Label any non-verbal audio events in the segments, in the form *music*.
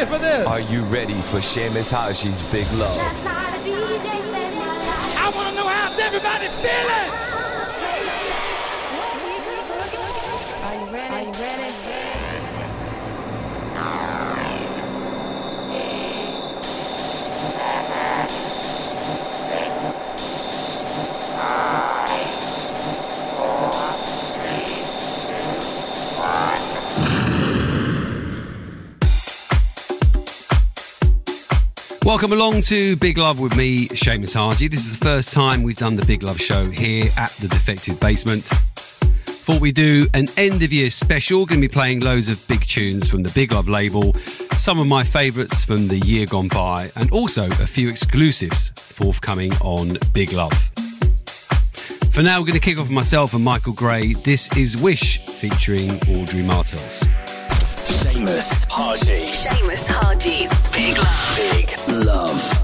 ready for this? Are you ready for Seamus Haji's Big Love? I want to know how's everybody feeling? Welcome along to Big Love with me, Seamus Haji. This is the first time we've done the Big Love show here at the Defected Basement. Thought we'd do an end of year special. Going to be playing loads of big tunes from the Big Love label, some of my favourites from the year gone by, and also a few exclusives forthcoming on Big Love. For now, we're going to kick off with myself and Michael Gray. This is Wish featuring Audrey Martels. Seamus Haji. Seamus Haji's Big Love. Love.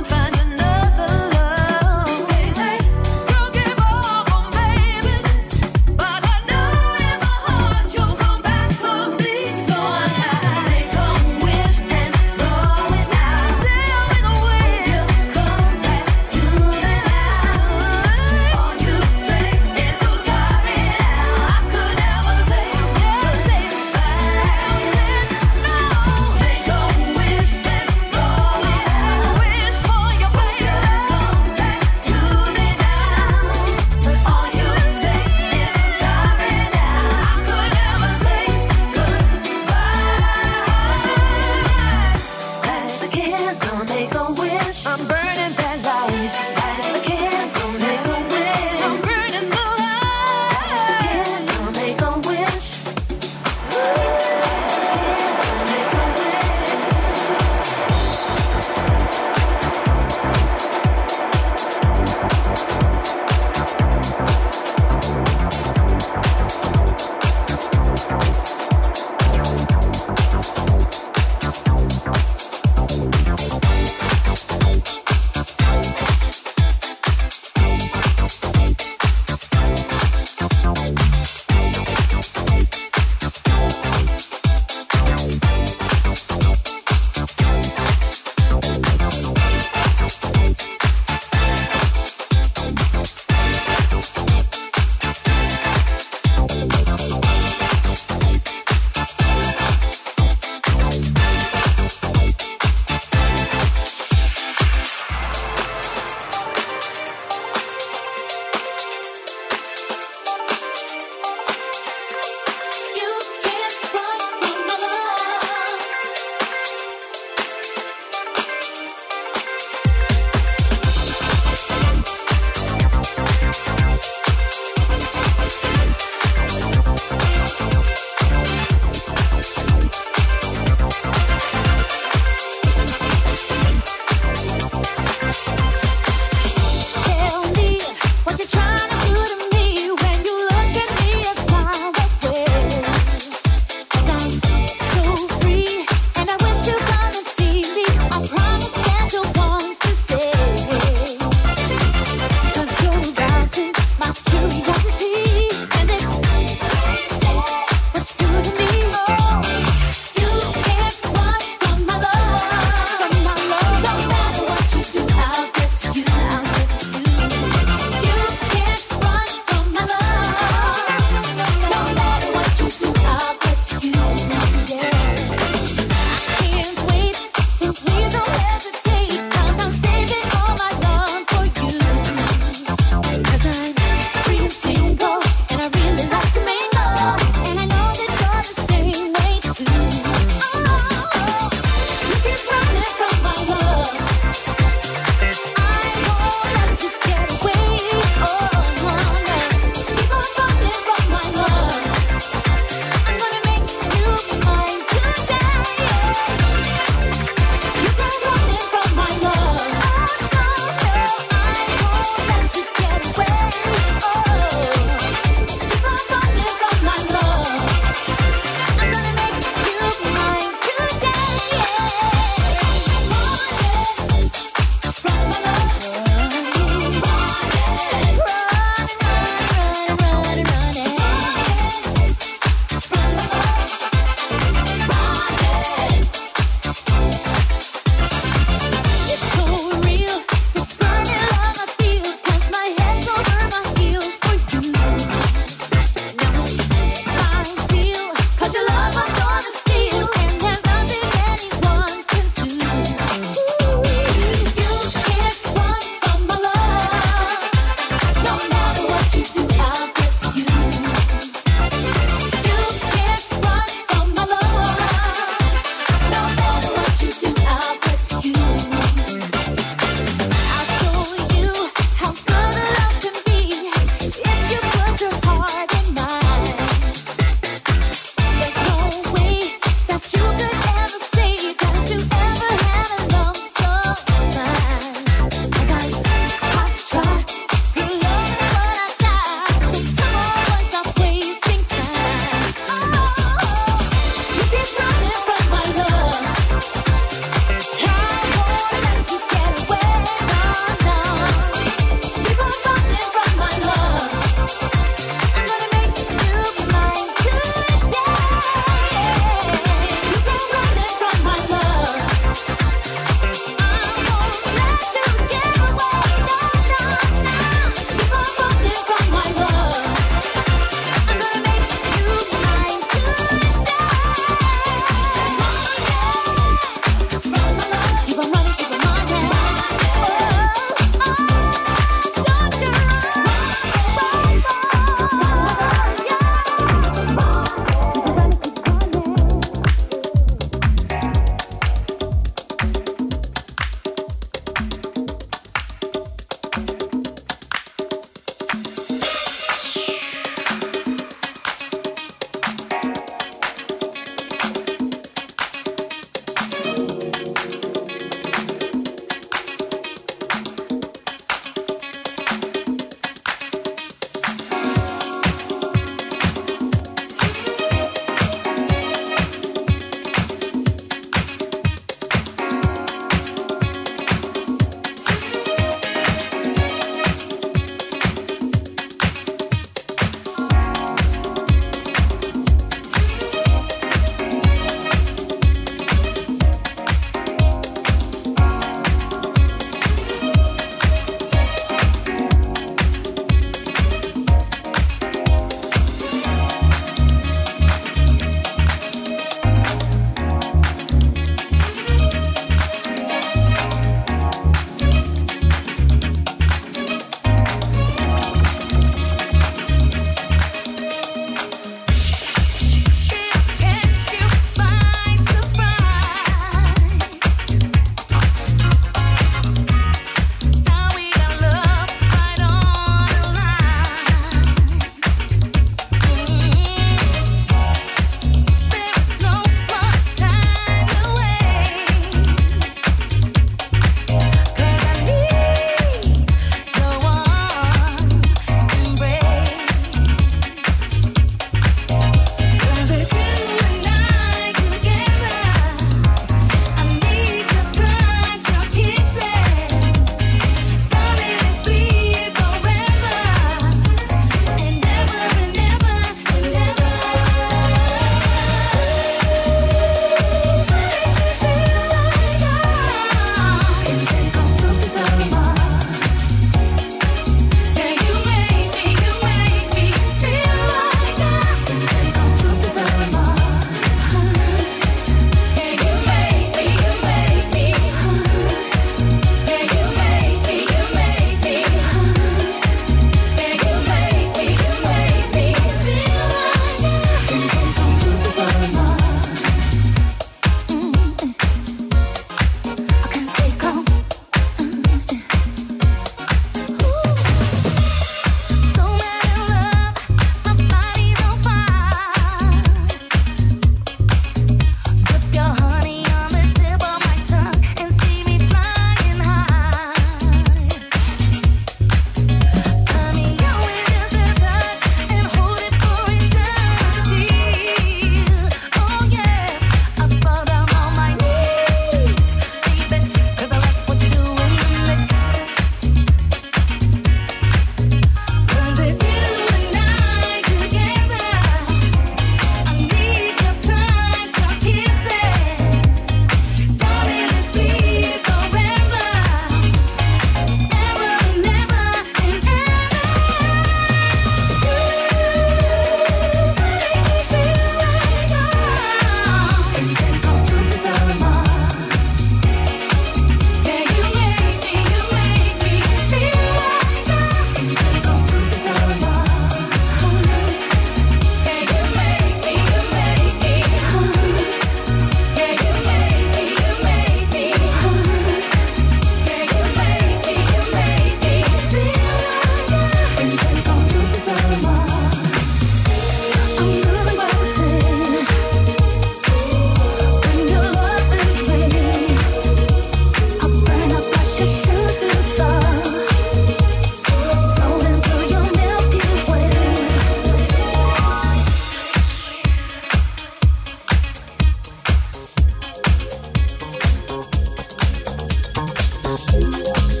Música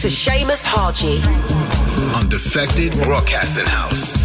to Seamus Haji. on Defected Broadcasting House.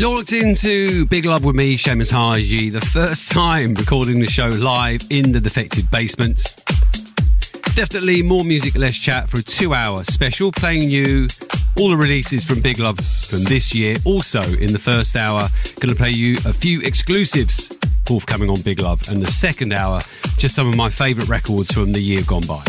You're looked into Big Love with me, Seamus Haji, the first time recording the show live in the defected basement. Definitely more music, less chat for a two hour special, playing you all the releases from Big Love from this year. Also, in the first hour, going to play you a few exclusives forthcoming on Big Love. And the second hour, just some of my favourite records from the year gone by.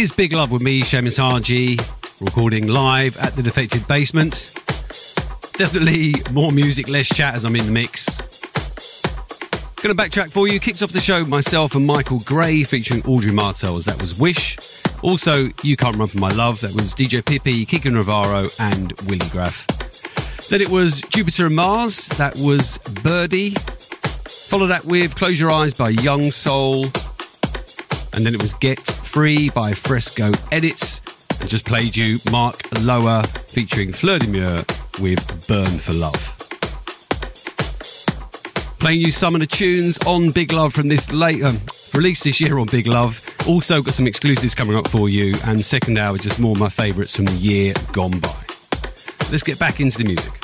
Is Big Love with me, Seamus Haji, recording live at the Defected Basement. Definitely more music, less chat as I'm in the mix. Gonna backtrack for you. Kicks off the show myself and Michael Gray featuring Audrey Martels. That was Wish. Also, You Can't Run From My Love. That was DJ Pippi, Kiko Navarro, and Willy Graff. Then it was Jupiter and Mars. That was Birdee. Follow that with Close Your Eyes by Young Soul. And then it was Get Free by Fresco Edits. And just played you Mark Lower featuring Fleur de Mure with Burn for Love. Playing you some of the tunes on Big Love from this late, um, released this year on Big Love. Also got some exclusives coming up for you. And second hour, just more of my favourites from the year gone by. Let's get back into the music.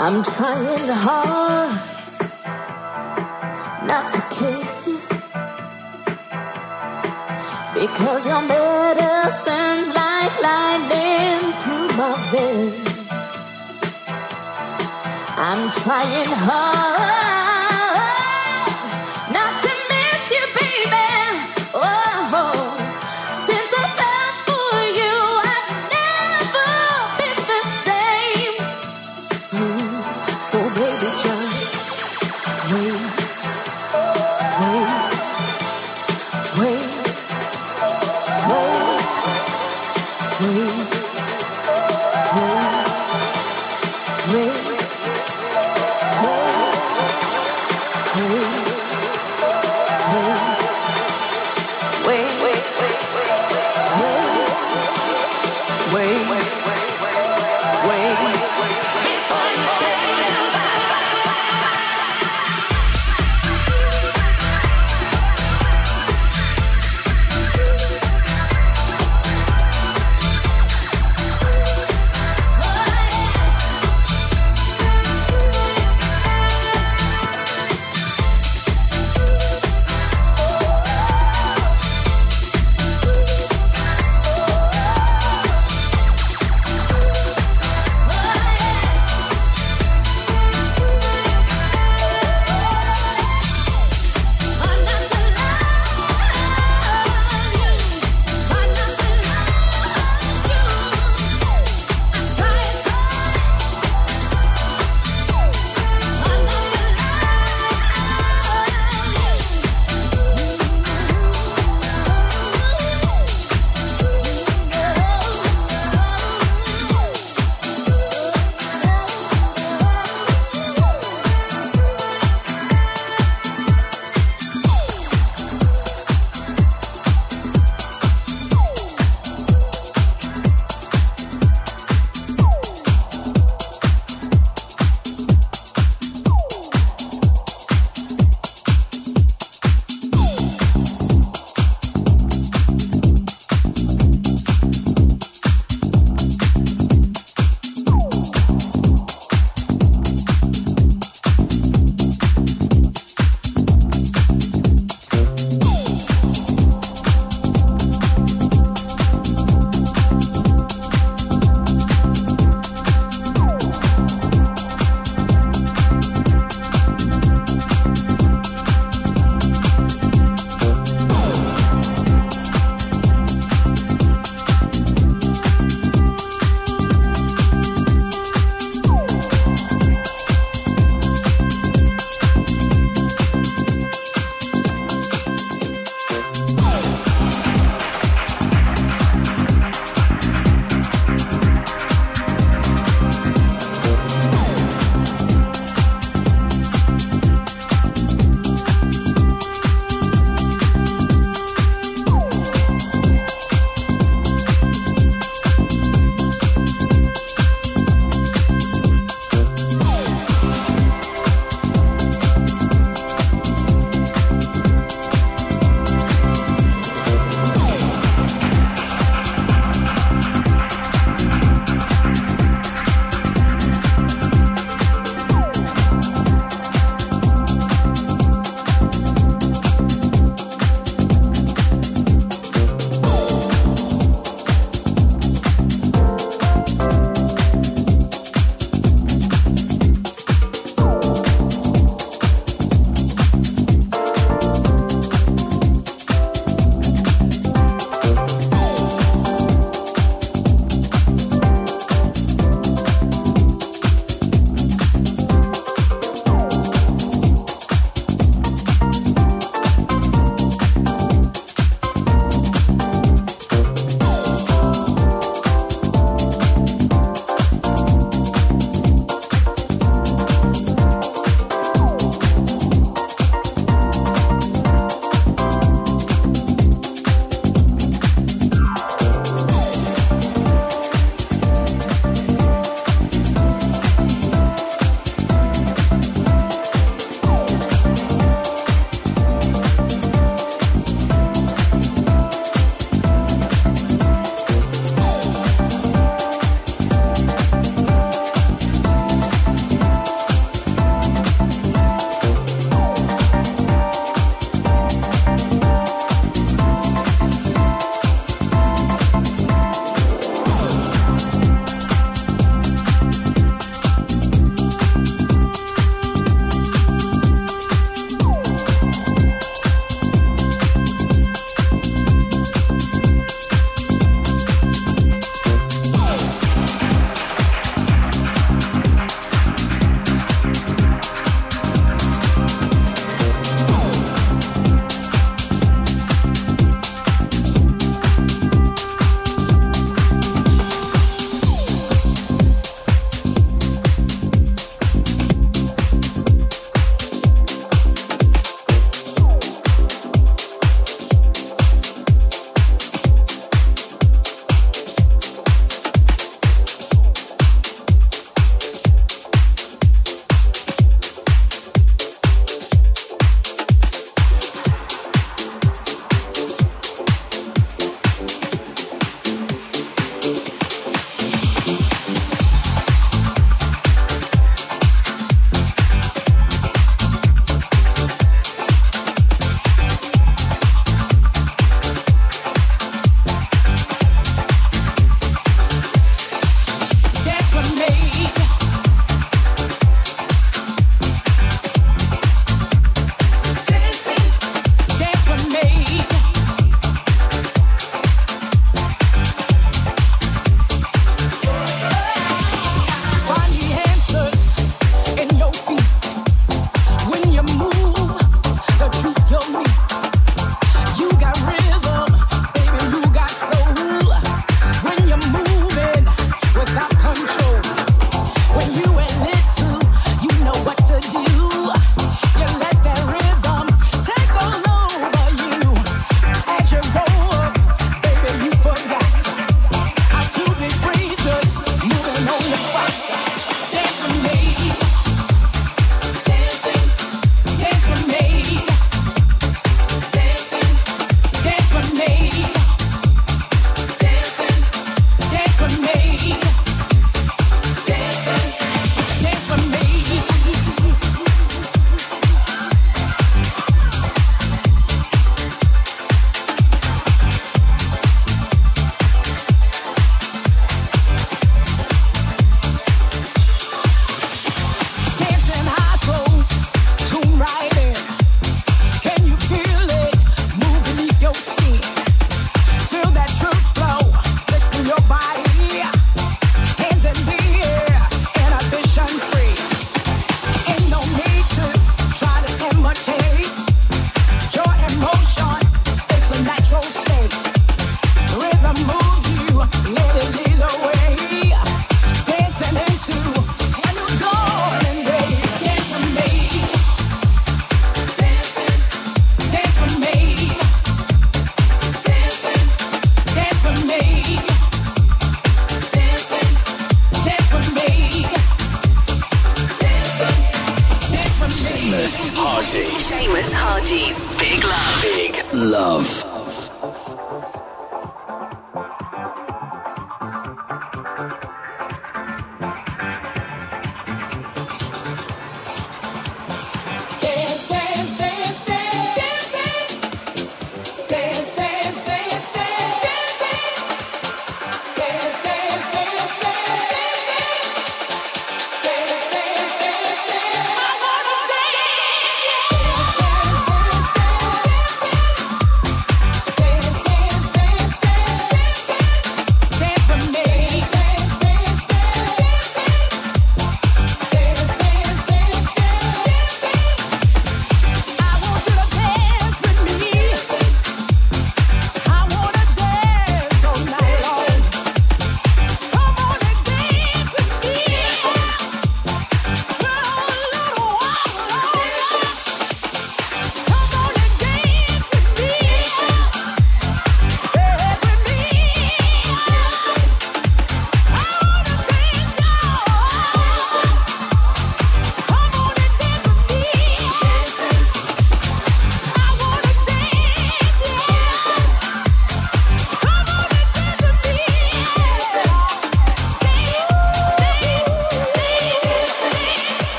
I'm trying hard not to kiss you because your medicine's like lightning through my veins. I'm trying hard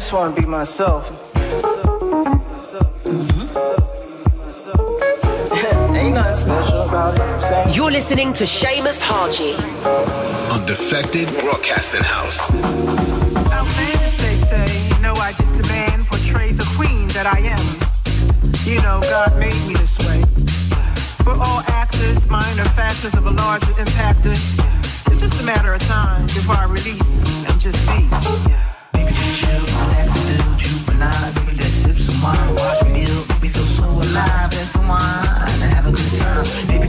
just want to be myself. *laughs* You're listening to Seamus Haji on Defected Broadcasting House. Outlandish, they say. You I just demand portray the queen that I am. You know, God made me this way. We're all actors, minor factors of a larger impactor. It's just a matter of time before I release and just be. Yeah chill. Juvenile. Sip some wine. Watch me. We feel so alive and wine. Have a good time.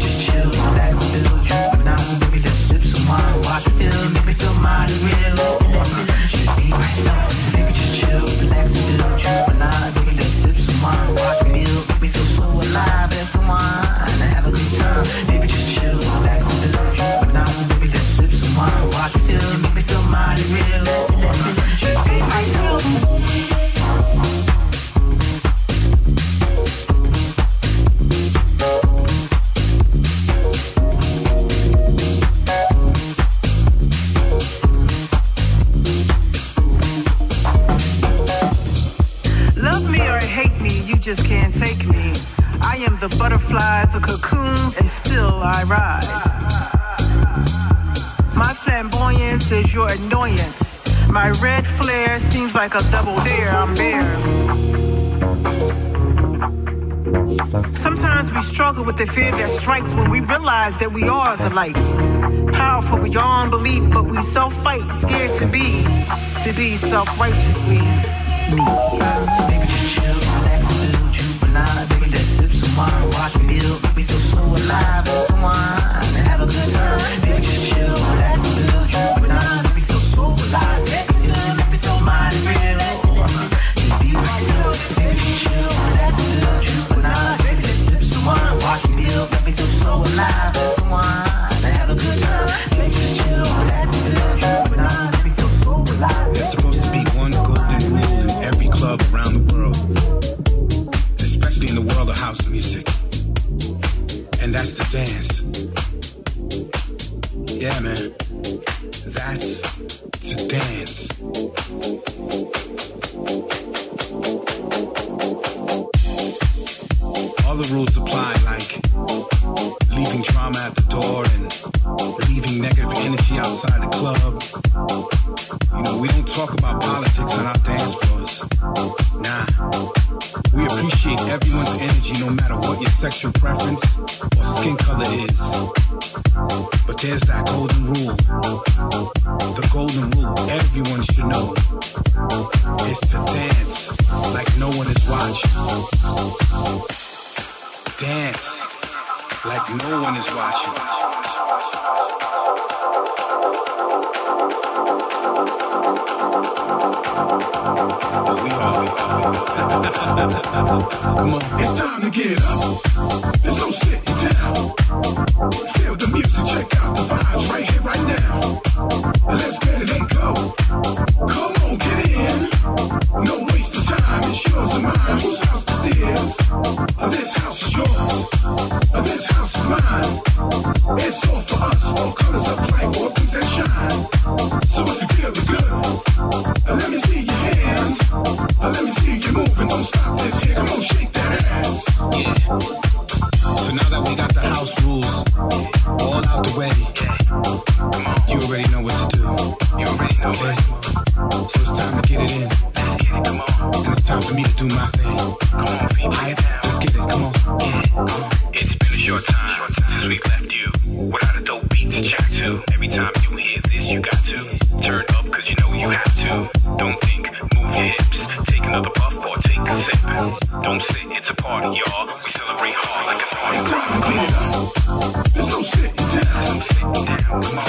seems like a double dare, I'm there. Sometimes we struggle with the fear that strikes when we realize that we are the light, Powerful beyond belief, but we self fight, scared to be, to be self righteously. me. come on, shake that ass. So now that we got the house rules all out the way. You already know what to do. So it's time to get it in. And it's time for me to do my thing. Let's get it. Come on. It's been a short time since we left you. Without a dope beat to to. Every time you hear this, you got to cause you know you have to. Don't think, move your hips. Take another puff or take a sip. Don't sit, it's a party, y'all. We celebrate hard like it's party rock. There's no sitting down.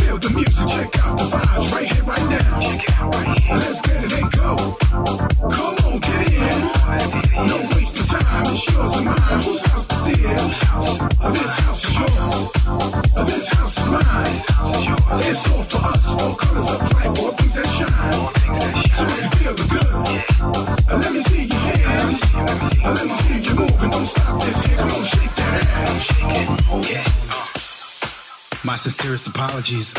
Feel the music, check out the vibes right here, right now. Let's get it and go. Come on, get in. No wasting time, it's yours and mine. Whose house this is? This house is yours. This house is mine. It's all for us, all colors of life, sincerest apologies.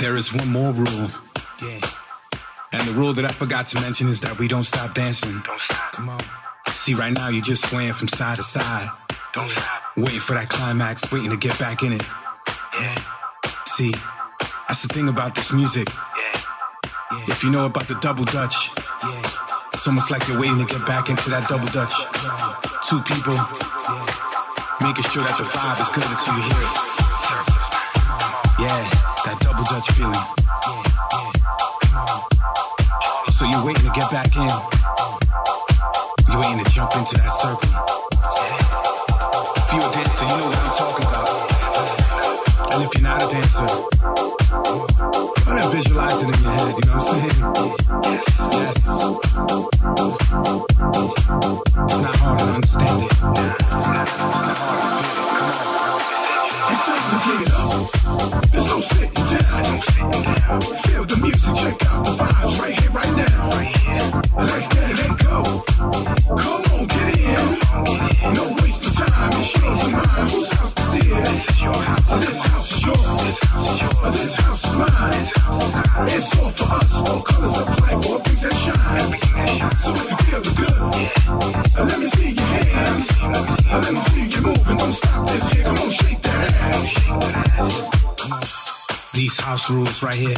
There is one more rule. Yeah. And the rule that I forgot to mention is that we don't stop dancing. Don't stop. Come on. See, right now you're just swaying from side to side. Don't stop. Waiting for that climax, waiting to get back in it. Yeah. See, that's the thing about this music. Yeah. If you know about the double dutch, yeah. It's almost like you're waiting to get back into that double dutch. Two people, making sure that the vibe is good until you hear it. Yeah, that double dutch feeling. So you're waiting to get back in. You're waiting to jump into that circle. If you're a dancer, you know what I'm talking about. And if you're not a dancer, ahead and visualize it in your head, you know what I'm saying? Yes. It's not hard to understand it. It's time to get. There's no sitting down. Feel the music, check out the vibes right here, right now. Let's get it These house rules right here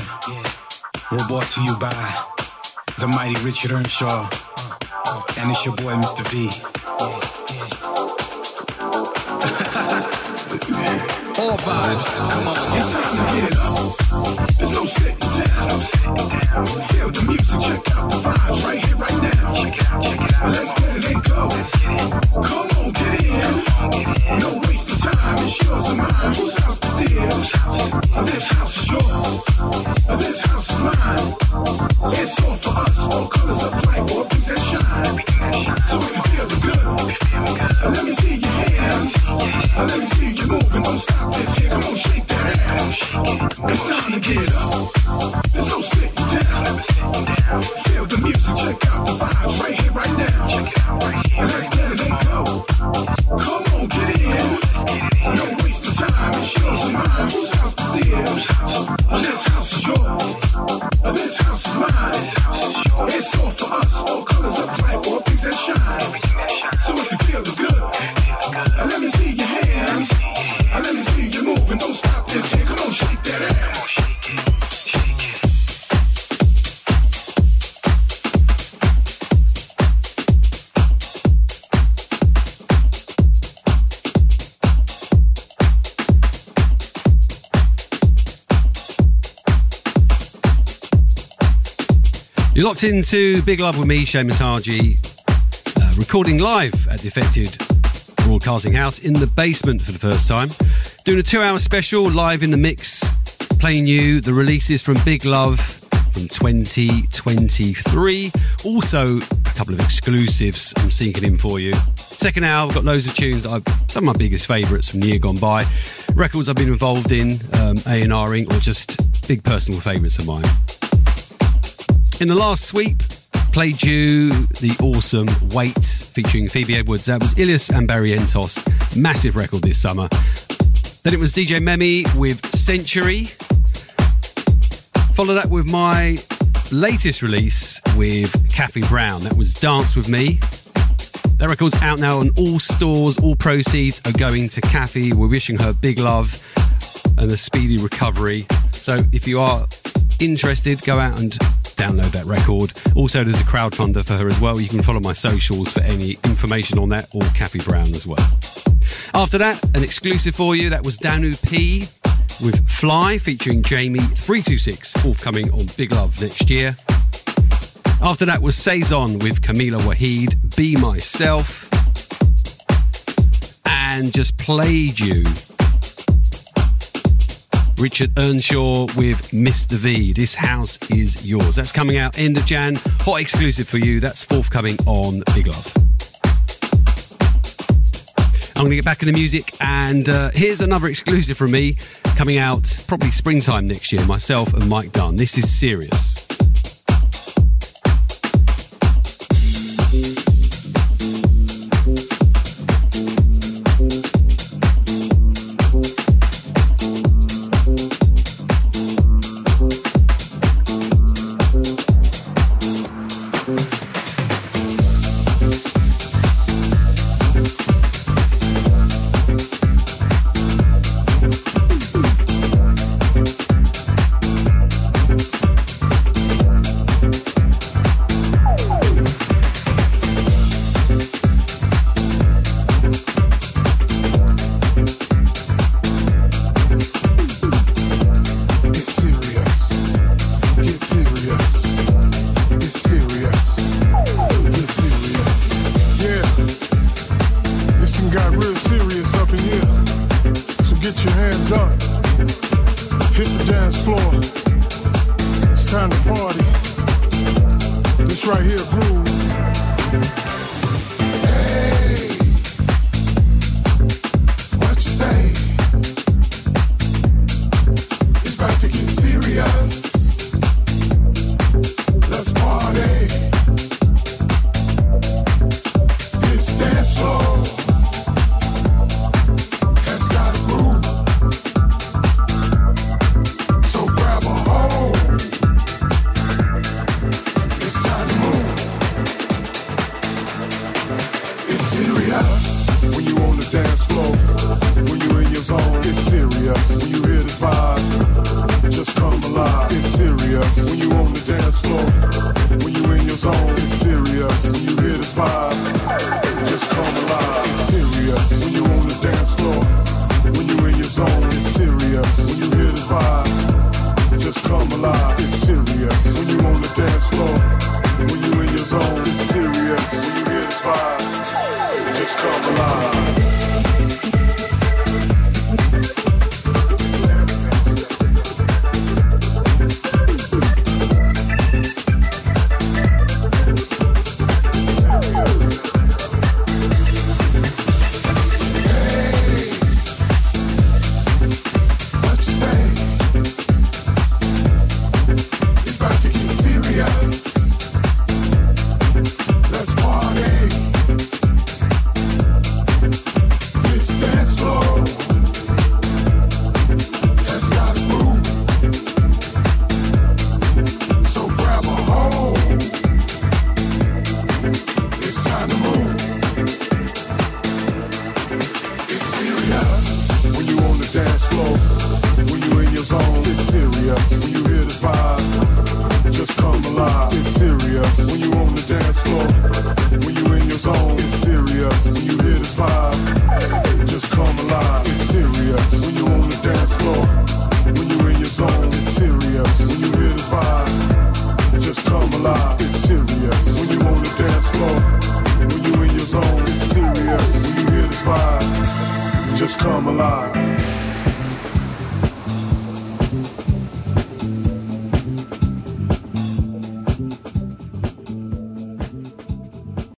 were brought to you by the mighty Richard Earnshaw. Uh, uh. And it's your boy, Mr. V. *laughs* All vibes, come on. It's time to get up. You're locked into Big Love with me, Seamus Haji, uh, recording live at the Defected Broadcasting House in the basement for the first time. Doing a two hour special live in the mix, playing you the releases from Big Love from 2023. Also, a couple of exclusives I'm sinking in for you. Second hour, I've got loads of tunes. I've, some of my biggest favourites from the year gone by. Records I've been involved in, um, A&Ring, or just big personal favourites of mine. In the last sweep, played you the awesome Wait featuring Phoebe Edwards. That was Ilias and Barrientos. Massive record this summer. Then it was DJ Memi with Century. Follow that with my latest release with Kathy Brown. That was Dance With Me. That record's out now on all stores. All proceeds are going to Kathy. We're wishing her big love and a speedy recovery. So if you are interested, go out and download that record. Also, there's a crowdfunder for her as well. You can follow my socials for any information on that or Kathy Brown as well. After that, an exclusive for you that was Danu P with Fly featuring Jamie326, forthcoming on Big Love next year. After that was Saison with Camila Wahid, Be Myself, and just played you Richard Earnshaw with Mr. V. This house is yours. That's coming out end of Jan. Hot exclusive for you. That's forthcoming on Big Love. I'm going to get back into music, and uh, here's another exclusive from me coming out probably springtime next year. Myself and Mike Dunn. This is serious.